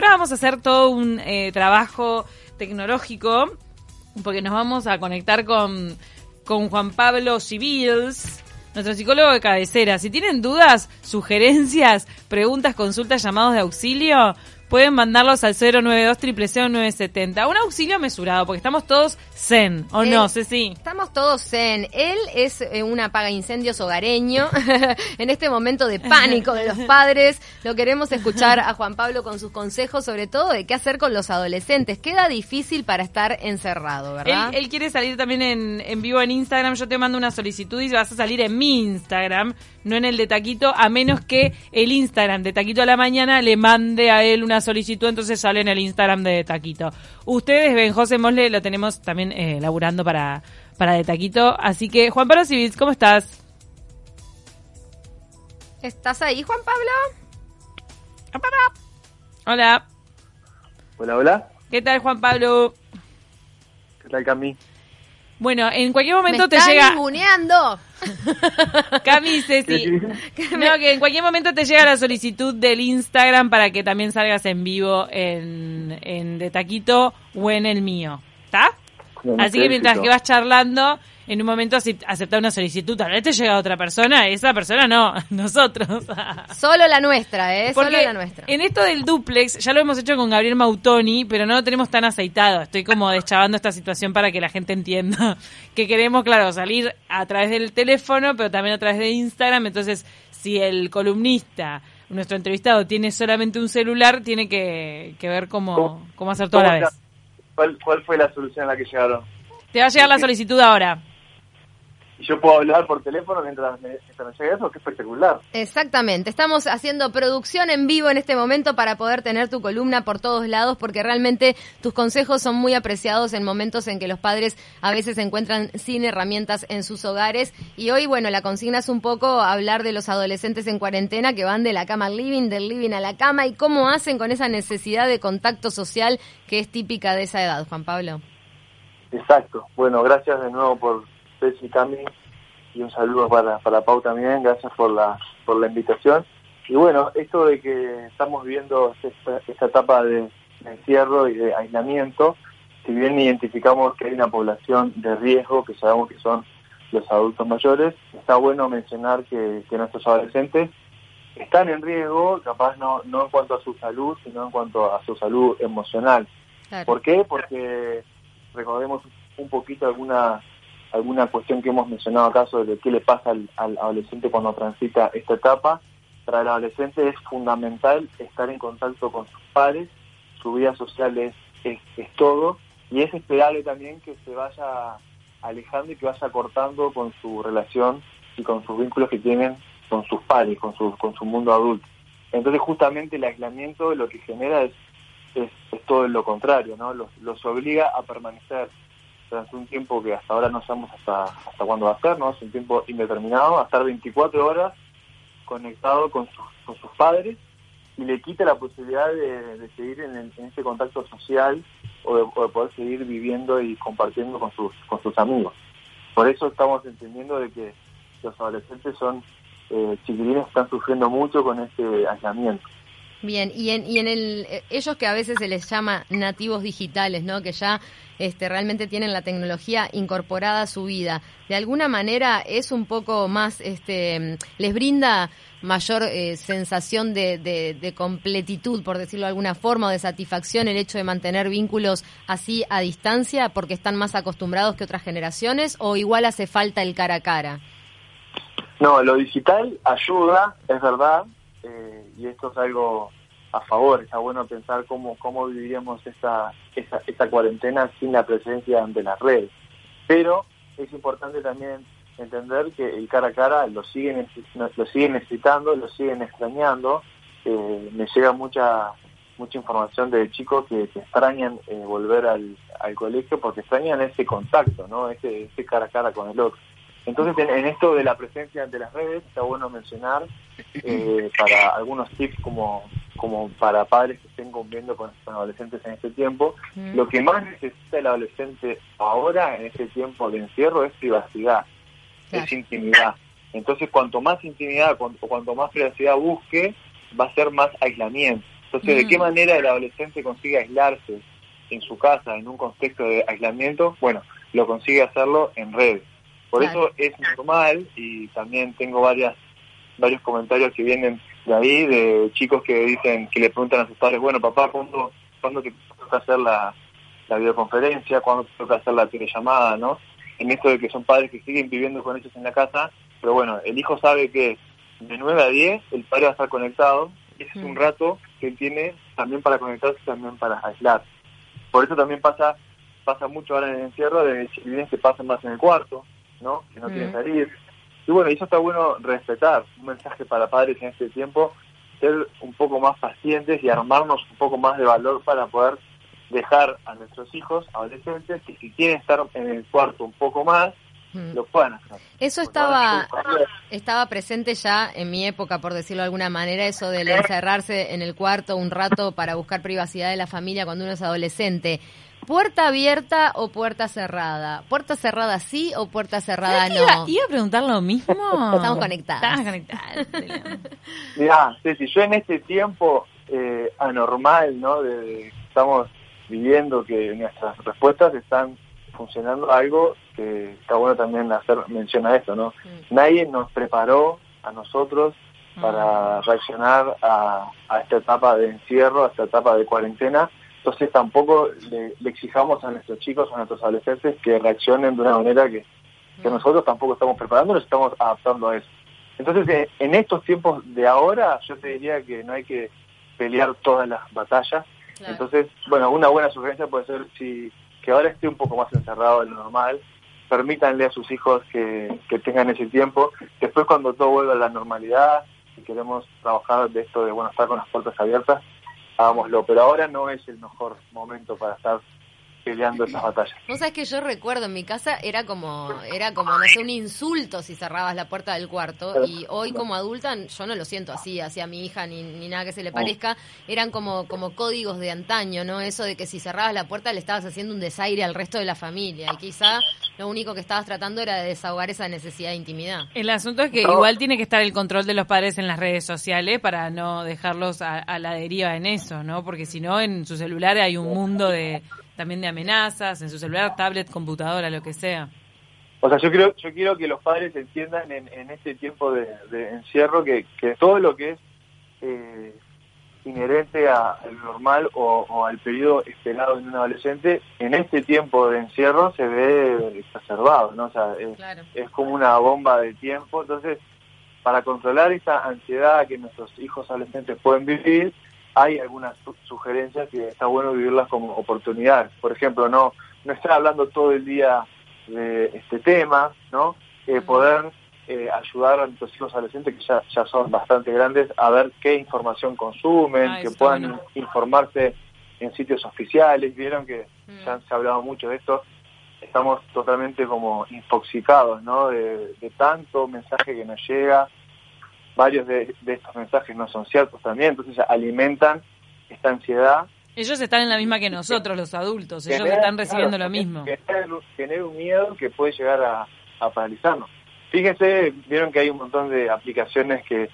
ahora vamos a hacer todo un eh, trabajo tecnológico, porque nos vamos a conectar con, con Juan Pablo Civils, nuestro psicólogo de cabecera. Si tienen dudas, sugerencias, preguntas, consultas, llamados de auxilio, pueden mandarlos al 092 970 Un auxilio mesurado, porque estamos todos zen, ¿o no, Ceci? Estamos todos zen. Él es eh, un apaga incendios hogareño. en este momento de pánico de los padres, lo queremos escuchar a Juan Pablo con sus consejos, sobre todo de qué hacer con los adolescentes. Queda difícil para estar encerrado, ¿verdad? Él, quiere salir también en, en vivo en Instagram. Yo te mando una solicitud y vas a salir en mi Instagram, no en el de Taquito, a menos que el Instagram de Taquito a la mañana le mande a él una solicitud, entonces sale en el Instagram de Taquito. Ustedes ven, José Mosle lo tenemos también eh, laburando para, para de Taquito. Así que, Juan Pablo Civils, ¿cómo estás? ¿Estás ahí, Juan Pablo? Hola. Hola, hola. ¿Qué tal, Juan Pablo? ¿Qué tal, Cami? Bueno, en cualquier momento te llega. Cami, Ceci. No, que en cualquier momento te llega la solicitud del Instagram para que también salgas en vivo en, en De Taquito o en el mío. ¿Está? Así que mientras que vas charlando, en un momento aceptar una solicitud, tal vez te llega otra persona, esa persona no, nosotros. Solo la nuestra, ¿eh? Solo la nuestra. En esto del duplex, ya lo hemos hecho con Gabriel Mautoni, pero no lo tenemos tan aceitado. Estoy como deschavando esta situación para que la gente entienda que queremos, claro, salir a través del teléfono, pero también a través de Instagram. Entonces, si el columnista nuestro entrevistado tiene solamente un celular, tiene que, ver cómo, cómo hacer toda la vez. ¿Cuál, ¿Cuál fue la solución a la que llegaron? Te va a llegar la solicitud ahora y yo puedo hablar por teléfono mientras me, mientras me eso, que espectacular. Exactamente, estamos haciendo producción en vivo en este momento para poder tener tu columna por todos lados, porque realmente tus consejos son muy apreciados en momentos en que los padres a veces se encuentran sin herramientas en sus hogares. Y hoy, bueno, la consigna es un poco hablar de los adolescentes en cuarentena que van de la cama al living, del living a la cama, y cómo hacen con esa necesidad de contacto social que es típica de esa edad, Juan Pablo. Exacto. Bueno, gracias de nuevo por Ceci Cami y un saludo para, para Pau también, gracias por la, por la invitación. Y bueno, esto de que estamos viviendo esta, etapa de, encierro y de aislamiento, si bien identificamos que hay una población de riesgo, que sabemos que son los adultos mayores, está bueno mencionar que, nuestros adolescentes están en riesgo, capaz no, no en cuanto a su salud, sino en cuanto a su salud emocional. ¿Por qué? Porque recordemos un poquito alguna alguna cuestión que hemos mencionado acá sobre qué le pasa al, adolescente cuando transita esta etapa. Para el adolescente es fundamental estar en contacto con sus padres, su vida social es, es, todo, y es esperable también que se vaya alejando y que vaya cortando con su relación y con sus vínculos que tienen con sus padres, con su, con su mundo adulto. Entonces justamente el aislamiento lo que genera es, es, todo lo contrario, ¿no? Los, los obliga a permanecer durante un tiempo que hasta ahora no sabemos hasta, hasta cuándo va a ser, ¿no? Es un tiempo indeterminado, a estar 24 horas conectado con, con sus padres y le quita la posibilidad de, seguir en, ese contacto social o de, poder seguir viviendo y compartiendo con sus, con sus amigos. Por eso estamos entendiendo de que los adolescentes son eh, chiquilines están sufriendo mucho con este aislamiento. Bien, y en, y en el, eh, ellos que a veces se les llama nativos digitales, ¿no? Que ya este, realmente tienen la tecnología incorporada a su vida. De alguna manera es un poco más, este, les brinda mayor eh, sensación de, de, completitud, por decirlo de alguna forma, o de satisfacción el hecho de mantener vínculos así a distancia porque están más acostumbrados que otras generaciones o igual hace falta el cara a cara? No, lo digital ayuda, es verdad, eh, y esto es algo a favor, está bueno pensar cómo, cómo viviríamos esta, esta, cuarentena sin la presencia de las redes. Pero es importante también entender que el cara a cara lo siguen, lo siguen necesitando, lo siguen extrañando. Eh, me llega mucha mucha información de chicos que, extrañan eh, volver al, al, colegio porque extrañan ese contacto, ¿no? Ese, ese cara a cara con el otro. Entonces, en, esto de la presencia de las redes, está bueno mencionar eh, para algunos tips como, como para padres que estén conviviendo con, adolescentes en este tiempo. Lo que más necesita el adolescente ahora, en este tiempo de encierro, es privacidad, es intimidad. Entonces, cuanto más intimidad o cuanto más privacidad busque, va a ser más aislamiento. Entonces, ¿de qué Mm. manera el adolescente consigue aislarse en su casa, en un contexto de aislamiento? Bueno, lo consigue hacerlo en redes. Por Claro. eso es normal y también tengo varias varios comentarios que vienen de ahí, de chicos que dicen, que le preguntan a sus padres, bueno, papá, ¿cuándo, ¿cuándo te toca hacer la, la videoconferencia? ¿Cuándo te toca hacer la telellamada? ¿no? En esto de que son padres que siguen viviendo con ellos en la casa, pero bueno, el hijo sabe que de 9 a 10 el padre va a estar conectado, y ese es un Mm. rato que él tiene también para conectarse y también para aislar. Por eso también pasa pasa mucho ahora en el encierro de chiquilines que pasan más en el cuarto, ¿no? Que no Mm. quieren salir. Y bueno, y eso está bueno respetar. Un mensaje para padres en este tiempo, ser un poco más pacientes y armarnos un poco más de valor para poder dejar a nuestros hijos, adolescentes, que si quieren estar en el cuarto un poco más, Mm. lo puedan hacer. Eso estaba, es- estaba presente ya en mi época, por decirlo de alguna manera, eso del encerrarse en el cuarto un rato para buscar privacidad de la familia cuando uno es adolescente. ¿Puerta abierta o puerta cerrada? ¿Puerta cerrada sí o puerta cerrada ¿Sabés que iba, no? iba a preguntar lo mismo. Estamos conectadas. Estamos conectadas. Mirá, Ceci, yo en este tiempo eh, anormal, ¿no? De, de- estamos viviendo que nuestras respuestas están funcionando algo que está bueno también hacer mención a esto, ¿no? Mm. Nadie nos preparó a nosotros para reaccionar a, a esta etapa de encierro, a esta etapa de cuarentena. Entonces tampoco le, le exijamos a nuestros chicos, a nuestros adolescentes que reaccionen de una manera que, que nosotros tampoco estamos preparando, nos estamos adaptando a eso. Entonces, en estos tiempos de ahora, yo te diría que no hay que pelear todas las batallas. Claro. Entonces, bueno, una buena sugerencia puede ser si que ahora esté un poco más encerrado de lo normal, permítanle a sus hijos que, que tengan ese tiempo. Después, cuando todo vuelva a la normalidad, si queremos trabajar de esto de, bueno, estar con las puertas abiertas, hagámoslo. Pero ahora no es el mejor momento para estar peleando esas batallas. Vos sabés que yo recuerdo en mi casa era como, era como, no sé, un insulto si cerrabas la puerta del cuarto y hoy como adulta yo no lo siento así hacia mi hija ni, ni nada que se le parezca, eran como, como códigos de antaño, ¿no? Eso de que si cerrabas la puerta le estabas haciendo un desaire al resto de la familia y quizá lo único que estabas tratando era de desahogar esa necesidad de intimidad. El asunto es que No. igual tiene que estar el control de los padres en las redes sociales para no dejarlos a, a la deriva en eso, ¿no? Porque si no, en su celular hay un mundo de también de amenazas, en su celular, tablet, computadora, lo que sea. O sea, yo creo, yo quiero que los padres entiendan en, en este tiempo de, de encierro que, que todo lo que es eh, inherente a- al normal o, o al periodo esperado en un adolescente, en este tiempo de encierro se ve exacerbado, ¿no? O sea, es, Claro. es como una bomba de tiempo. Entonces, para controlar esta ansiedad que nuestros hijos adolescentes pueden vivir, hay algunas su- sugerencias que está bueno vivirlas como oportunidades. Por ejemplo, no, no estar hablando todo el día de este tema, ¿no? Eh, poder eh, ayudar a nuestros hijos adolescentes que ya, ya son bastante grandes a ver qué información consumen, Ah, que puedan bueno. informarse en sitios oficiales. Vieron que Mm. ya se ha hablado mucho de esto. Estamos totalmente como infoxicados, ¿no? De, de tanto mensaje que nos llega. Varios de, de estos mensajes no son ciertos también, entonces alimentan esta ansiedad Ellos están en la misma que nosotros, los adultos. Ellos genera- están recibiendo claro, lo mismo. Genera, un miedo que puede llegar a, a paralizarnos. Fíjense, vieron que hay un montón de aplicaciones que,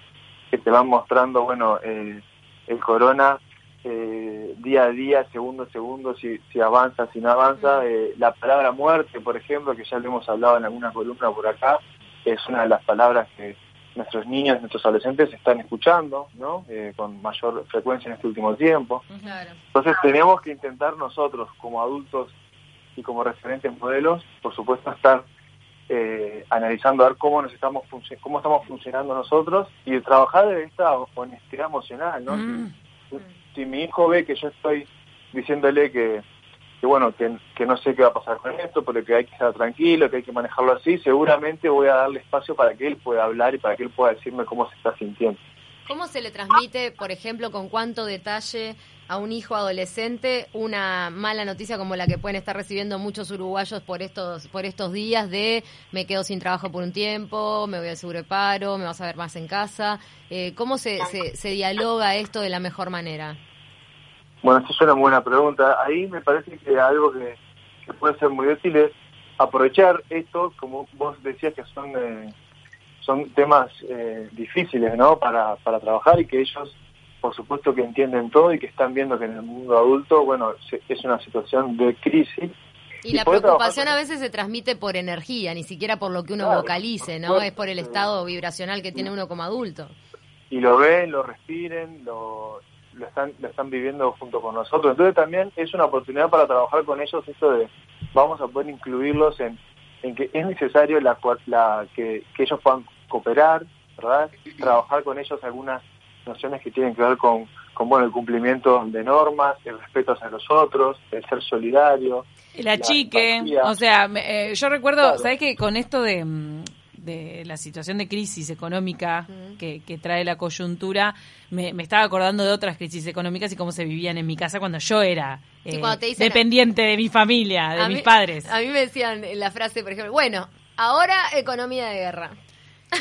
que te van mostrando, bueno, eh, el corona eh, día a día, segundo a segundo, si, si avanza, si no avanza. Eh, la palabra muerte, por ejemplo, que ya lo hemos hablado en alguna columna por acá, es una de las palabras que nuestros niños, nuestros adolescentes están escuchando, ¿no? Eh, con mayor frecuencia en este último tiempo. Claro. Entonces tenemos que intentar nosotros, como adultos y como referentes modelos, por supuesto estar eh, analizando a ver cómo nos estamos cómo estamos funcionando nosotros y trabajar de esta honestidad emocional, ¿no? Mm. Si, si mi hijo ve que yo estoy diciéndole que, que bueno, que, no sé qué va a pasar con esto, pero que hay que estar tranquilo, que hay que manejarlo así, seguramente voy a darle espacio para que él pueda hablar y para que él pueda decirme cómo se está sintiendo. ¿Cómo se le transmite, por ejemplo, con cuánto detalle a un hijo adolescente una mala noticia como la que pueden estar recibiendo muchos uruguayos por estos por estos días de me quedo sin trabajo por un tiempo, me voy al seguro de paro, me vas a ver más en casa? Eh, ¿Cómo se, se, se dialoga esto de la mejor manera? Bueno, esa es una buena pregunta. Ahí me parece que algo que, que puede ser muy útil es aprovechar esto, como vos decías que son eh, son temas eh, difíciles, ¿no? Para, para trabajar y que ellos por supuesto que entienden todo y que están viendo que en el mundo adulto, bueno, es una situación de crisis. Y, la preocupación a veces se transmite por energía, ni siquiera por lo que uno vocalice, ¿no? es por el estado vibracional que tiene uno como adulto. Y lo ven, lo respiren, lo, lo están, lo están viviendo junto con nosotros. Entonces también es una oportunidad para trabajar con ellos esto de vamos a poder incluirlos en, en que es necesario la, la que, que ellos puedan cooperar, ¿verdad? Trabajar con ellos algunas nociones que tienen que ver con, con bueno, el cumplimiento de normas, el respeto hacia los otros, el ser solidario. La, chique, o sea, eh, yo recuerdo, ¿sabes que con esto de, mm, de la situación de crisis económica que, trae la coyuntura, me, estaba acordando de otras crisis económicas y cómo se vivían en mi casa cuando yo era eh, dependiente de mi familia, de mis padres. A mí me decían la frase, por ejemplo, bueno, ahora economía de guerra.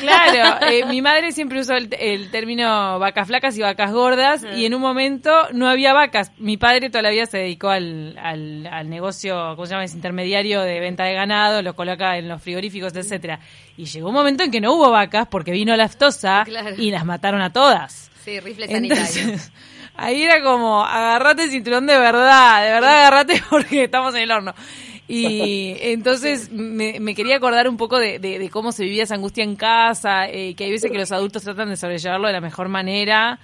Claro, eh, mi madre siempre usó el, término vacas flacas y vacas gordas y en un momento no había vacas. Mi padre toda la vida se dedicó al, al, negocio, ¿cómo se llama? Es intermediario de venta de ganado, lo coloca en los frigoríficos, etcétera. Y llegó un momento en que no hubo vacas porque vino la aftosa y las mataron a todas. Sí, rifle sanitario. ahí era como, agarrate el cinturón de verdad, de verdad agarrate porque estamos en el horno. Y entonces me, quería acordar un poco de, cómo se vivía esa angustia en casa, eh, que hay veces que los adultos tratan de sobrellevarlo de la mejor manera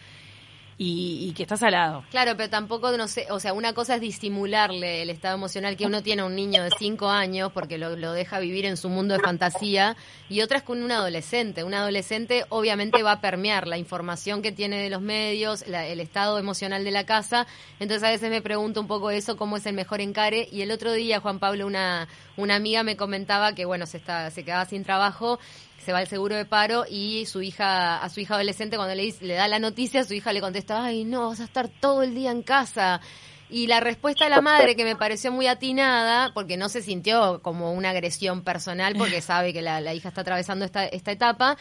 y, que estás al lado. Claro, pero tampoco, no sé, o sea, una cosa es disimularle el estado emocional que uno tiene a un niño de 5 años porque lo, deja vivir en su mundo de fantasía y otra es con un adolescente. Un adolescente obviamente va a permear la información que tiene de los medios, el estado emocional de la casa. Entonces a veces me pregunto un poco eso, cómo es el mejor encare. Y el otro día, Juan Pablo, una, una amiga me comentaba que, bueno, se, está, se quedaba sin trabajo se va al seguro de paro y su hija, a su hija adolescente cuando le, le da la noticia, su hija le contesta, ay no, vas a estar todo el día en casa. Y la respuesta de la madre, que me pareció muy atinada, porque no se sintió como una agresión personal, porque sabe que la, la hija está atravesando esta, esta etapa,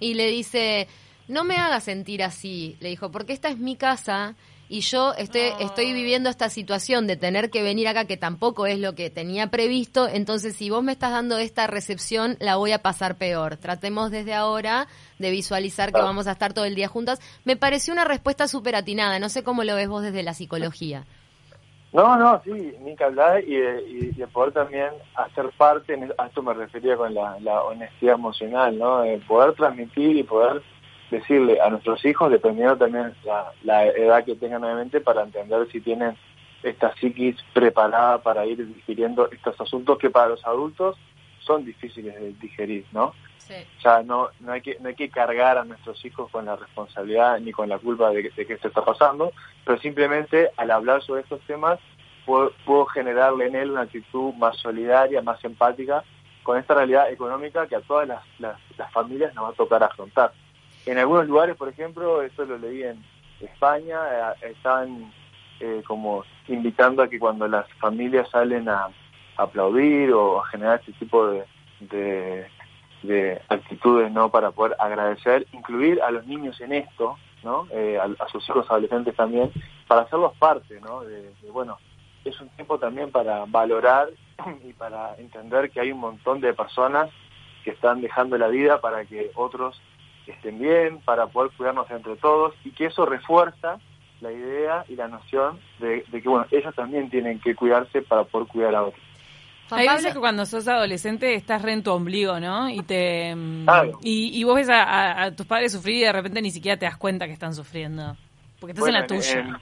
y le dice, no me hagas sentir así, le dijo, porque esta es mi casa y yo estoy, estoy viviendo esta situación de tener que venir acá, que tampoco es lo que tenía previsto, entonces si vos me estás dando esta recepción, la voy a pasar peor. Tratemos desde ahora de visualizar que vamos a estar todo el día juntas. Me pareció una respuesta súper atinada, no sé cómo lo ves vos desde la psicología. No, no, sí, ni que hablar y, y, poder también hacer parte, a esto me refería con la, la honestidad emocional, ¿no? poder transmitir y poder decirle a nuestros hijos, dependiendo también la, la edad que tengan obviamente, para entender si tienen esta psiquis preparada para ir digiriendo estos asuntos que para los adultos son difíciles de digerir, ¿no? Sí. O sea, no, no, hay que, no hay que cargar a nuestros hijos con la responsabilidad ni con la culpa de, de que esto está pasando, pero simplemente al hablar sobre estos temas puedo, puedo generarle en él una actitud más solidaria, más empática con esta realidad económica que a todas las, las, las familias nos va a tocar afrontar. En algunos lugares, por ejemplo, esto lo leí en España, eh, están eh, como invitando a que cuando las familias salen a, aplaudir o a generar este tipo de, de, actitudes no para poder agradecer, incluir a los niños en esto, ¿no? Eh, a, sus hijos adolescentes también, para hacerlos parte, ¿no? de, bueno, es un tiempo también para valorar y para entender que hay un montón de personas que están dejando la vida para que otros estén bien, para poder cuidarnos entre todos y que eso refuerza la idea y la noción de, que bueno ellos también tienen que cuidarse para poder cuidar a otros. Hay veces que cuando sos adolescente estás re en tu ombligo, ¿no? Y te mm, y, vos ves a, tus padres sufrir y de repente ni siquiera te das cuenta que están sufriendo. Porque estás en la tuya.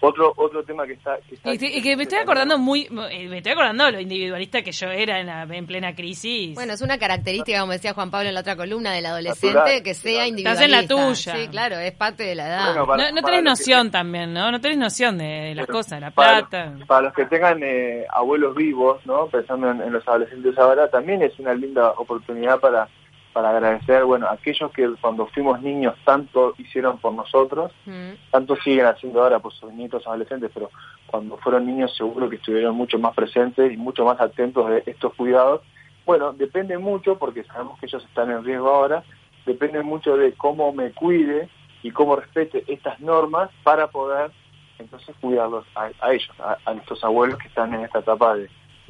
Otro otro tema que está... y, que me estoy acordando muy... Eh, me estoy acordando de lo individualista que yo era en, la, en plena crisis. Bueno, es una característica, como decía Juan Pablo en la otra columna, del adolescente, que sea individualista. Estás en la tuya. Sí, claro, es parte de la edad. no, tenés noción también, ¿no? No tenés noción de, las cosas, la plata. Para los, que tengan eh, abuelos vivos, ¿no? Pensando en los adolescentes ahora, también es una linda oportunidad para para agradecer, bueno, a aquellos que cuando fuimos niños tanto hicieron por nosotros, mm. tanto siguen haciendo ahora por sus nietos adolescentes, pero cuando fueron niños seguro que estuvieron mucho más presentes y mucho más atentos de estos cuidados. Bueno, depende mucho, porque sabemos que ellos están en riesgo ahora, depende mucho de cómo me cuide y cómo respete estas normas para poder entonces cuidarlos a, ellos, a, a, nuestros abuelos que están en esta etapa de,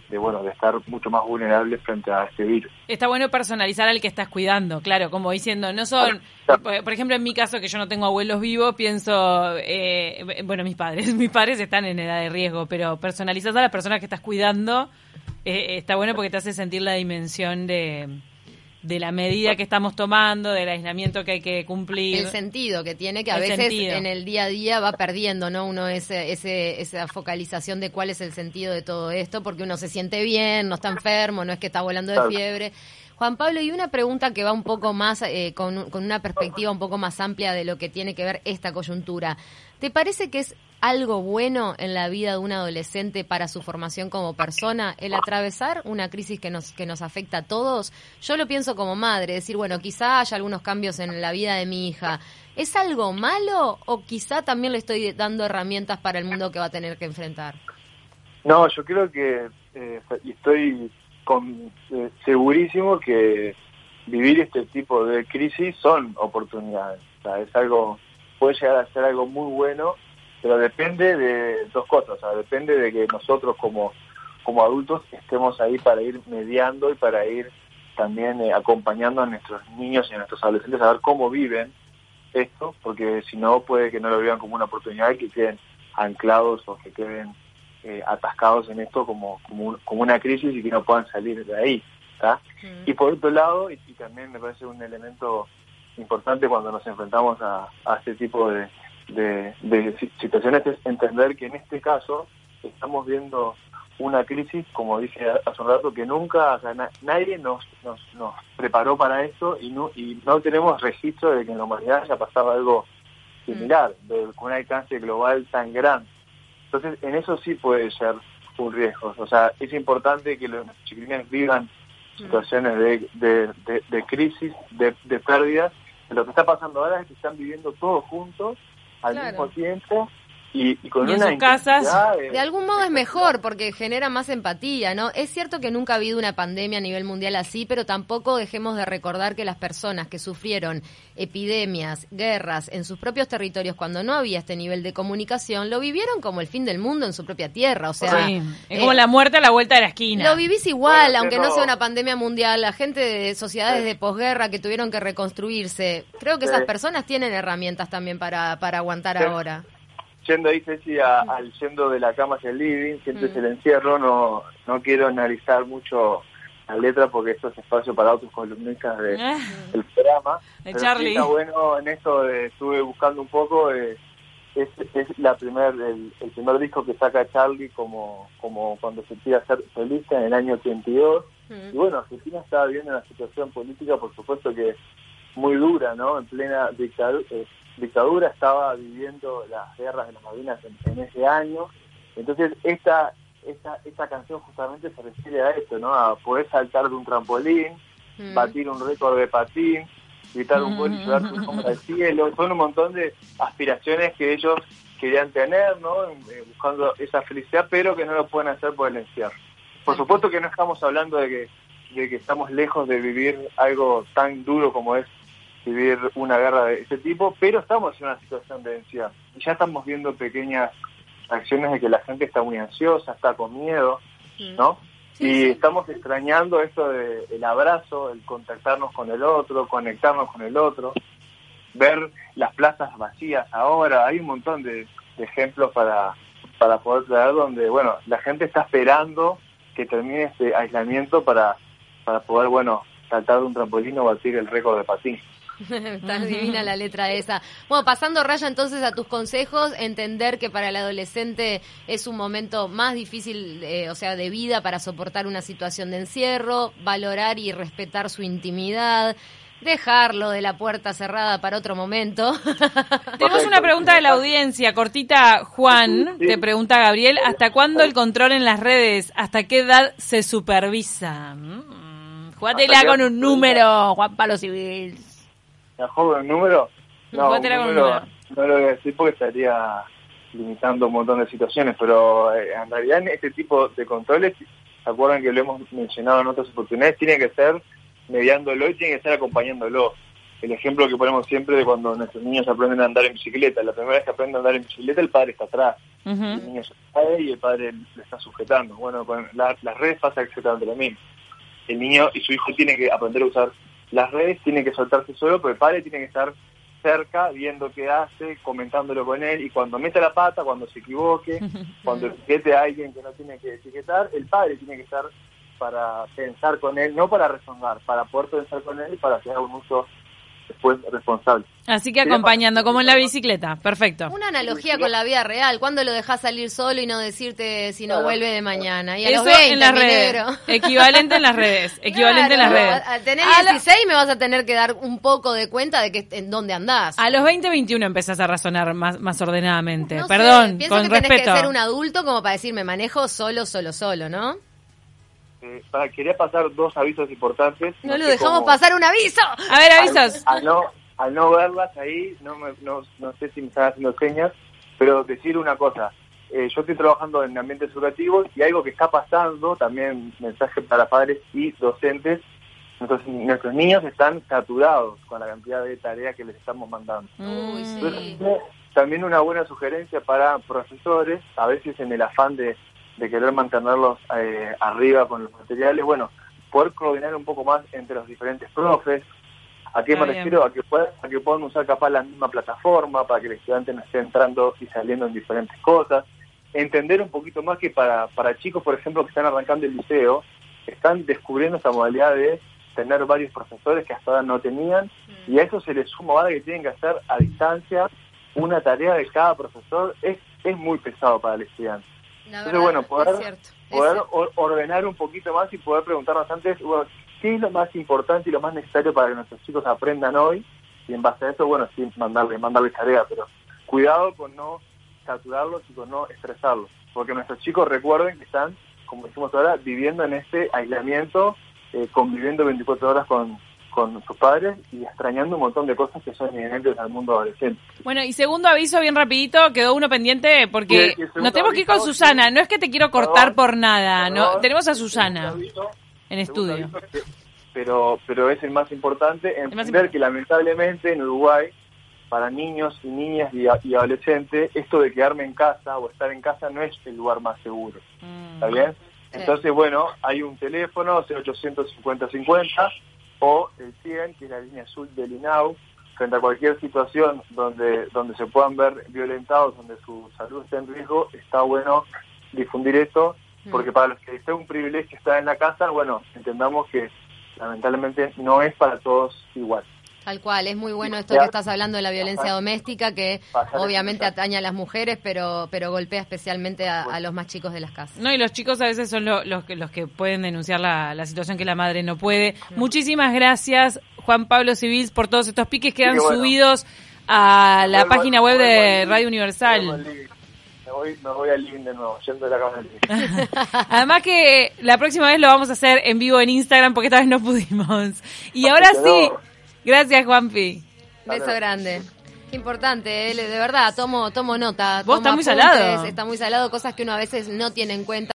de bueno de estar mucho más vulnerables frente a este virus. Está bueno personalizar al que estás cuidando, claro, como diciendo, no son, por ejemplo, en mi caso que yo no tengo abuelos vivos, pienso, eh, bueno, mis padres, mis padres están en edad de riesgo, pero personalizar a las personas que estás cuidando eh, está bueno porque te hace sentir la dimensión de de la medida que estamos tomando, del aislamiento que hay que cumplir. El sentido que tiene, que a veces en el día a día va perdiendo, ¿no? Uno ese, ese, esa focalización de cuál es el sentido de todo esto, porque uno se siente bien, no está enfermo, no es que está volando de fiebre. Juan Pablo, y una pregunta que va un poco más, eh, con, con una perspectiva un poco más amplia de lo que tiene que ver esta coyuntura. ¿Te parece que es algo bueno en la vida de un adolescente para su formación como persona, el atravesar una crisis que nos, que nos afecta a todos? Yo lo pienso como madre, decir, bueno, quizá haya algunos cambios en la vida de mi hija. ¿Es algo malo o quizá también le estoy dando herramientas para el mundo que va a tener que enfrentar? No, yo creo que eh, estoy con, eh, segurísimo que vivir este tipo de crisis son oportunidades. O sea, es algo, puede llegar a ser algo muy bueno pero depende de dos cosas, o sea, depende de que nosotros como, como adultos estemos ahí para ir mediando y para ir también eh, acompañando a nuestros niños y a nuestros adolescentes a ver cómo viven esto, porque si no puede que no lo vean como una oportunidad y que queden anclados o que queden eh, atascados en esto como, como, como, una crisis y que no puedan salir de ahí. Y por otro lado, y, también me parece un elemento importante cuando nos enfrentamos a este tipo de, de, situaciones es entender que en este caso estamos viendo una crisis, como dije hace un rato, que nunca, nadie nos, nos, nos, preparó para esto y no, y no tenemos registro de que en la humanidad haya pasado algo similar, de, con un alcance global tan grande. Entonces, en eso sí puede ser un riesgo. O sea, es importante que los chiquilines vivan situaciones de, de, de, crisis, de, de pérdidas. Lo que está pasando ahora es que están viviendo todos juntos al mismo tiempo y, con una en casas de... algún modo es mejor porque genera más empatía, ¿no? Es cierto que nunca ha habido una pandemia a nivel mundial así, pero tampoco dejemos de recordar que las personas que sufrieron epidemias, guerras en sus propios territorios cuando no había este nivel de comunicación, lo vivieron como el fin del mundo en su propia tierra, o sea, es como eh, la muerte a la vuelta de la esquina. Lo vivís igual, aunque no. sea una pandemia mundial, la gente de sociedades de posguerra que tuvieron que reconstruirse, creo que esas personas tienen herramientas también para para aguantar ahora yendo ahí, Ceci, al yendo de la cama hacia el living, siempre mm. el encierro, no, no quiero analizar mucho la letra porque esto es espacio para otros columnistas de, ah. del programa. De Charlie. está bueno en esto, estuve buscando un poco, es, es la primer, el, primer disco que saca Charlie como, como cuando se quiere hacer solista en el año 82. Mm. Y bueno, Argentina estaba viviendo una situación política, por supuesto que muy dura, ¿no? En plena dictadura, eh, dictadura estaba viviendo las guerras de las Malvinas en, ese año. Entonces, esta, esta, esta canción justamente se refiere a esto, ¿no? A poder saltar de un trampolín, mm. batir un récord de patín, gritar un gol y llevar tu sombra al cielo. Son un montón de aspiraciones que ellos querían tener, ¿no? Eh, buscando esa felicidad, pero que no lo pueden hacer por el encierro. Por supuesto que no estamos hablando de que, de que estamos lejos de vivir algo tan duro como es vivir una guerra de ese tipo, pero estamos en una situación de densidad. Y ya estamos viendo pequeñas acciones de que la gente está muy ansiosa, está con miedo, ¿no? y estamos extrañando esto de el abrazo, el contactarnos con el otro, conectarnos con el otro, ver las plazas vacías ahora, hay un montón de, ejemplos para, para poder traer donde, bueno, la gente está esperando que termine este aislamiento para, para poder, bueno, saltar de un trampolín o batir el récord de patín. Está divina la letra esa. Bueno, pasando raya entonces a tus consejos, entender que para el adolescente es un momento más difícil, eh, o sea, de vida para soportar una situación de encierro, valorar y respetar su intimidad. Dejarlo de la puerta cerrada para otro momento. Tenemos una pregunta de la audiencia, cortita, Juan, te pregunta Gabriel, ¿hasta cuándo el control en las redes? ¿Hasta qué edad se supervisa? Mm, jugátela con un número, Juan Palo Civil la joven número, no, un número, no lo voy a decir porque estaría limitando un montón de situaciones, pero eh, en realidad en este tipo de controles, ¿se acuerdan que lo hemos mencionado en otras oportunidades? Tiene que ser mediándolo y tiene que ser acompañándolo. el ejemplo que ponemos siempre de cuando nuestros niños aprenden a andar en bicicleta. La primera vez que aprenden a andar en bicicleta, el padre está atrás. El niño se cae y el padre le está sujetando. Bueno, con las redes pasa exactamente lo mismo. El niño y su hijo tienen que aprender a usar las redes, tienen que soltarse solo, pero el padre tiene que estar cerca, viendo qué hace, comentándolo con él, y cuando mete la pata, cuando se equivoque, cuando etiquete a alguien que no tiene que etiquetar, el padre tiene que estar para pensar con él, no para rezongar, para poder pensar con él y para que haga un uso después responsable. Así que acompañando, como en la bicicleta, perfecto. Una analogía con la vida real, cuando lo dejas salir solo y no decirte si no vuelve de mañana? Y a Eso los 20, en las redes. Equivalente en las redes. Equivalente en las Claro, redes. a- a tener A la- 16 me vas a tener que dar un poco de cuenta de que en dónde andás. A los 20, 21 empezás a razonar más, más ordenadamente. No sé, Perdón, pienso con que tenés respeto. que ser un adulto como para decir me manejo solo, solo, solo, ¿no? Eh, para- quería pasar dos avisos importantes. No, lo sé dejamos cómo- pasar un aviso. A ver, avisos. Al, al no, al no verlas ahí, no, me- no, no sé si me están haciendo señas, pero decir una cosa. Eh, yo estoy trabajando en ambientes educativos y algo que está pasando, también mensaje para padres y docentes, nuestros, nuestros niños están saturados con la cantidad de tareas que les estamos mandando. Uy, sí. Entonces, también una buena sugerencia para profesores, a veces en el afán de, de querer mantenerlos eh, arriba con los materiales, bueno, poder coordinar un poco más entre los diferentes profes. ¿A qué Está me bien. refiero? A que, puedan, a que puedan usar capaz la misma plataforma para que el estudiante no esté entrando y saliendo en diferentes cosas. Entender un poquito más que para, para chicos, por ejemplo, que están arrancando el liceo, están descubriendo esta modalidad de tener varios profesores que hasta ahora no tenían y a eso se le suma ahora que tienen que hacer a distancia una tarea de cada profesor es, es muy pesado para el estudiante. La Entonces, verdad, bueno, poder, cierto. poder ordenar un poquito más y poder preguntarnos antes, bueno, ¿qué es lo más importante y lo más necesario para que nuestros chicos aprendan hoy? Y en base a eso, bueno, sí, mandarle, mandarles tarea, pero cuidado con no saturarlos y con no estresarlos, porque nuestros chicos recuerden que están, como decimos ahora, viviendo en este aislamiento, eh, conviviendo 24 horas con, con sus padres y extrañando un montón de cosas que son inherentes al mundo adolescente. Bueno, y segundo aviso, bien rapidito, quedó uno pendiente porque Sí, nos tenemos que ir con Susana. No es que te quiero cortar Perdón, por nada, no, tenemos a Susana aviso- en estudio. que- pero pero es el más importante más entender importante. que lamentablemente en Uruguay para niños y niñas y, a- y adolescentes esto de quedarme en casa o estar en casa no es el lugar más seguro Mm. ¿está bien? Sí. entonces bueno hay un teléfono 0850 50 o el 100 que es la línea azul del INAU frente a cualquier situación donde donde se puedan ver violentados donde su salud esté en riesgo está bueno difundir esto porque para los que sea un privilegio estar en la casa, bueno, entendamos que lamentablemente no es para todos igual. Tal cual, es muy bueno esto que estás hablando de la violencia doméstica, que obviamente atañe a las mujeres, pero pero golpea especialmente a, a los más chicos de las casas. No, y los chicos a veces son lo- los, que, los que pueden denunciar la, la situación que la madre no puede. Muchísimas gracias, Juan Pablo Civils, por todos estos piques que han bueno. subidos a la página web de Radio Universal. Me voy, me voy al living de nuevo, yendo de la cama del living. Además que la próxima vez lo vamos a hacer en vivo en Instagram porque esta vez no pudimos. Y ahora sí, gracias Juanpi. Beso grande. Importante, eh, de verdad, tomo tomo nota. Vos tomo está muy salado. Está muy salado, cosas que uno a veces no tiene en cuenta.